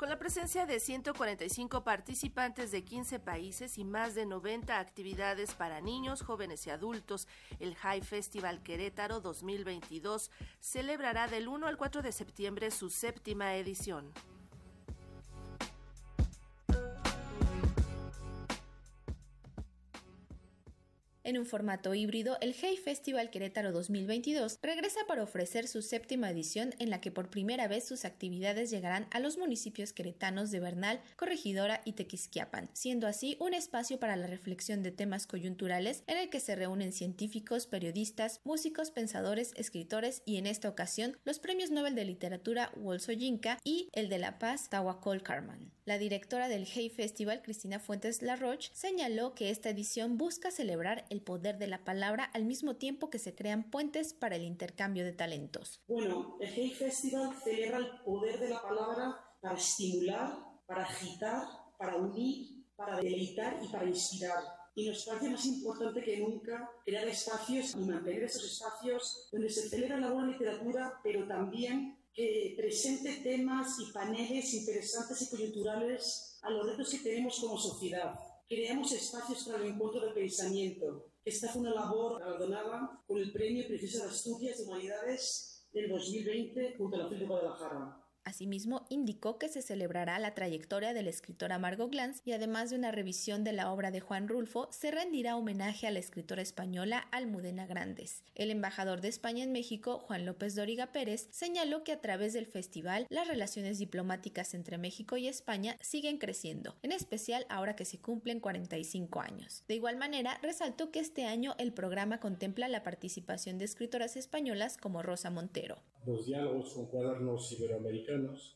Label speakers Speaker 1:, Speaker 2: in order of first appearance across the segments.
Speaker 1: Con la presencia de 145 participantes de 15 países y más de 90 actividades para niños, jóvenes y adultos, el High Festival Querétaro 2022 celebrará del 1 al 4 de septiembre su séptima edición.
Speaker 2: En un formato híbrido, el Hey Festival Querétaro 2022 regresa para ofrecer su séptima edición en la que por primera vez sus actividades llegarán a los municipios queretanos de Bernal, Corregidora y Tequisquiapan, siendo así un espacio para la reflexión de temas coyunturales en el que se reúnen científicos, periodistas, músicos, pensadores, escritores y en esta ocasión los premios Nobel de Literatura Wolsoyinka y el de la Paz Tawakol Karman. La directora del Hey Festival, Cristina Fuentes Larroche, señaló que esta edición busca celebrar el poder de la palabra al mismo tiempo que se crean puentes para el intercambio de talentos.
Speaker 3: Bueno, el Hey Festival celebra el poder de la palabra para estimular, para agitar, para unir, para deleitar y para inspirar. Y nos parece más importante que nunca crear espacios y mantener esos espacios donde se celebra la buena literatura, pero también que presente temas y paneles interesantes y coyunturales a los retos que tenemos como sociedad creamos espacios para el encuentro del pensamiento. Esta fue una labor galardonada con el Premio Princesa de Asturias de Humanidades del 2020 junto a la FIL de Guadalajara.
Speaker 2: Asimismo, indicó que se celebrará la trayectoria del escritor Amargo Glantz y además de una revisión de la obra de Juan Rulfo, se rendirá homenaje a la escritora española Almudena Grandes. El embajador de España en México, Juan López Dóriga Pérez, señaló que a través del festival las relaciones diplomáticas entre México y España siguen creciendo, en especial ahora que se cumplen 45 años. De igual manera, resaltó que este año el programa contempla la participación de escritoras españolas como Rosa Montero.
Speaker 4: Los diálogos con cuadernos iberoamericanos,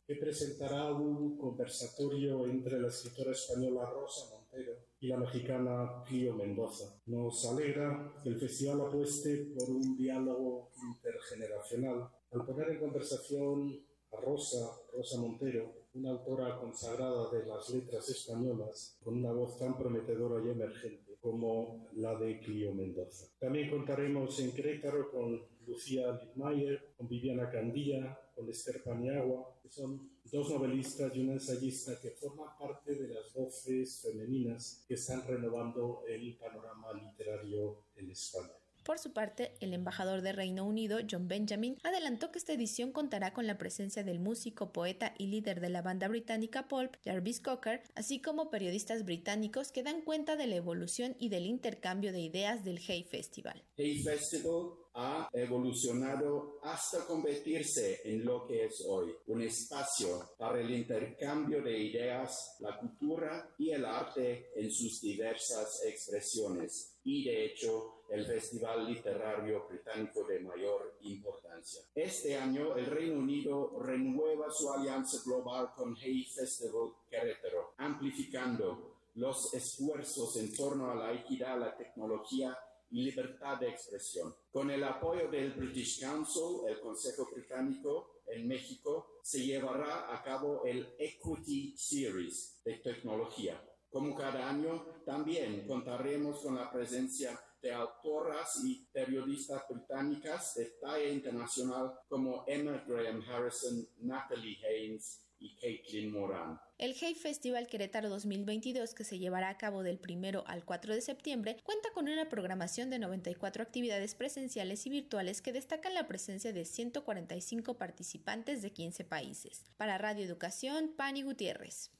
Speaker 4: que presentará un conversatorio entre la escritora española Rosa Montero y la mexicana Pío Mendoza. Nos alegra que el festival apueste por un diálogo intergeneracional al poner en conversación Rosa, Montero, una autora consagrada de las letras españolas, con una voz tan prometedora y emergente como la de Clio Mendoza. También contaremos en Querétaro con Lucía Littmeyer, con Viviana Candía, con Esther Paniagua, que son dos novelistas y una ensayista que forman parte de las voces femeninas que están renovando el panorama literario en España.
Speaker 2: Por su parte, el embajador de Reino Unido, John Benjamin, adelantó que esta edición contará con la presencia del músico, poeta y líder de la banda británica Pulp, Jarvis Cocker, así como periodistas británicos que dan cuenta de la evolución y del intercambio de ideas del Hay Festival.
Speaker 5: Hay Festival ha evolucionado hasta convertirse en lo que es hoy, un espacio para el intercambio de ideas, la cultura y el arte en sus diversas expresiones y de hecho el festival literario británico de mayor importancia. Este año el Reino Unido renueva su alianza global con Hay Festival Querétaro, amplificando los esfuerzos en torno a la equidad, la tecnología y libertad de expresión. Con el apoyo del British Council, el Consejo Británico en México, se llevará a cabo el Equity Series de tecnología. Como cada año, también contaremos con la presencia de autoras y periodistas británicas de talla internacional como Emma Graham Harrison, Natalie Haynes,
Speaker 2: El Hey Festival Querétaro 2022, que se llevará a cabo del 1 al 4 de septiembre, cuenta con una programación de 94 actividades presenciales y virtuales que destacan la presencia de 145 participantes de 15 países. Para Radio Educación, Pani Gutiérrez.